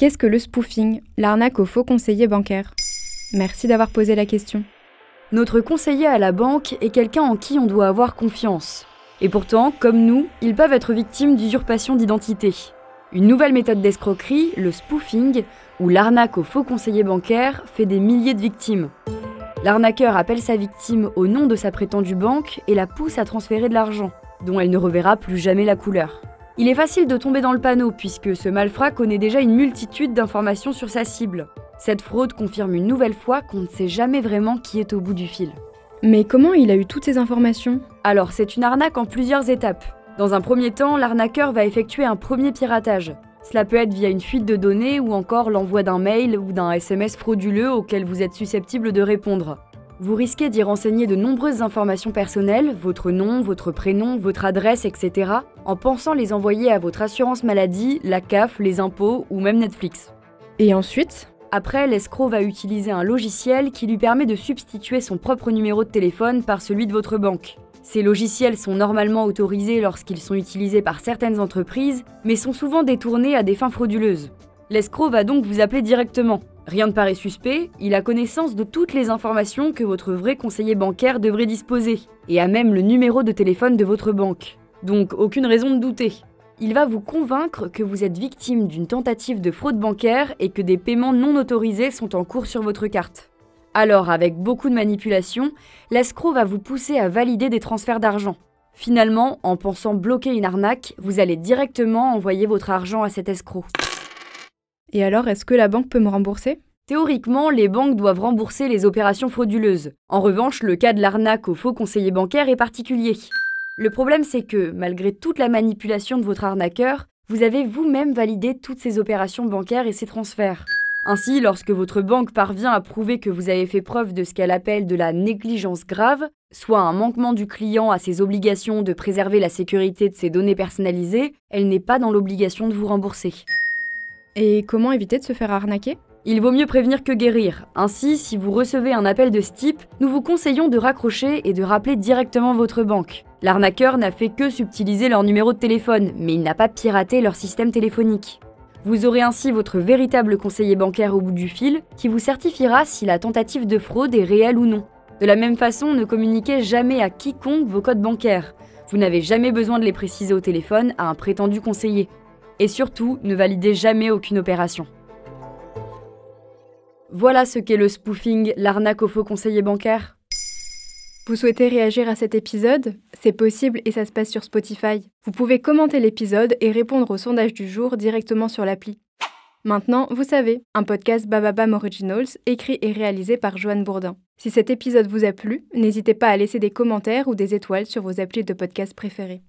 Qu'est-ce que le spoofing, l'arnaque aux faux conseillers bancaires Merci d'avoir posé la question. Notre conseiller à la banque est quelqu'un en qui on doit avoir confiance. Et pourtant, comme nous, ils peuvent être victimes d'usurpation d'identité. Une nouvelle méthode d'escroquerie, le spoofing, ou l'arnaque aux faux conseillers bancaires, fait des milliers de victimes. L'arnaqueur appelle sa victime au nom de sa prétendue banque et la pousse à transférer de l'argent, dont elle ne reverra plus jamais la couleur. Il est facile de tomber dans le panneau puisque ce malfrat connaît déjà une multitude d'informations sur sa cible. Cette fraude confirme une nouvelle fois qu'on ne sait jamais vraiment qui est au bout du fil. Mais comment il a eu toutes ces informations? Alors, c'est une arnaque en plusieurs étapes. Dans un premier temps, l'arnaqueur va effectuer un premier piratage. Cela peut être via une fuite de données ou encore l'envoi d'un mail ou d'un SMS frauduleux auquel vous êtes susceptible de répondre. Vous risquez d'y renseigner de nombreuses informations personnelles, votre nom, votre prénom, votre adresse, etc., en pensant les envoyer à votre assurance maladie, la CAF, les impôts ou même Netflix. Et ensuite Après, l'escroc va utiliser un logiciel qui lui permet de substituer son propre numéro de téléphone par celui de votre banque. Ces logiciels sont normalement autorisés lorsqu'ils sont utilisés par certaines entreprises, mais sont souvent détournés à des fins frauduleuses. L'escroc va donc vous appeler directement. Rien ne paraît suspect, il a connaissance de toutes les informations que votre vrai conseiller bancaire devrait disposer, et a même le numéro de téléphone de votre banque. Donc aucune raison de douter. Il va vous convaincre que vous êtes victime d'une tentative de fraude bancaire et que des paiements non autorisés sont en cours sur votre carte. Alors, avec beaucoup de manipulation, l'escroc va vous pousser à valider des transferts d'argent. Finalement, en pensant bloquer une arnaque, vous allez directement envoyer votre argent à cet escroc. Et alors, est-ce que la banque peut me rembourser? Théoriquement, les banques doivent rembourser les opérations frauduleuses. En revanche, le cas de l'arnaque au faux conseiller bancaire est particulier. Le problème, c'est que, malgré toute la manipulation de votre arnaqueur, vous avez vous-même validé toutes ces opérations bancaires et ces transferts. Ainsi, lorsque votre banque parvient à prouver que vous avez fait preuve de ce qu'elle appelle de la négligence grave, soit un manquement du client à ses obligations de préserver la sécurité de ses données personnalisées, elle n'est pas dans l'obligation de vous rembourser. Et comment éviter de se faire arnaquer? Il vaut mieux prévenir que guérir. Ainsi, si vous recevez un appel de ce type, nous vous conseillons de raccrocher et de rappeler directement votre banque. L'arnaqueur n'a fait que subtiliser leur numéro de téléphone, mais il n'a pas piraté leur système téléphonique. Vous aurez ainsi votre véritable conseiller bancaire au bout du fil qui vous certifiera si la tentative de fraude est réelle ou non. De la même façon, ne communiquez jamais à quiconque vos codes bancaires. Vous n'avez jamais besoin de les préciser au téléphone à un prétendu conseiller. Et surtout, ne validez jamais aucune opération. Voilà ce qu'est le spoofing, l'arnaque aux faux conseillers bancaires. Vous souhaitez réagir à cet épisode? C'est possible et ça se passe sur Spotify. Vous pouvez commenter l'épisode et répondre au sondage du jour directement sur l'appli. Maintenant, vous savez, un podcast Bababam Originals écrit et réalisé par Joanne Bourdin. Si cet épisode vous a plu, n'hésitez pas à laisser des commentaires ou des étoiles sur vos applis de podcast préférés.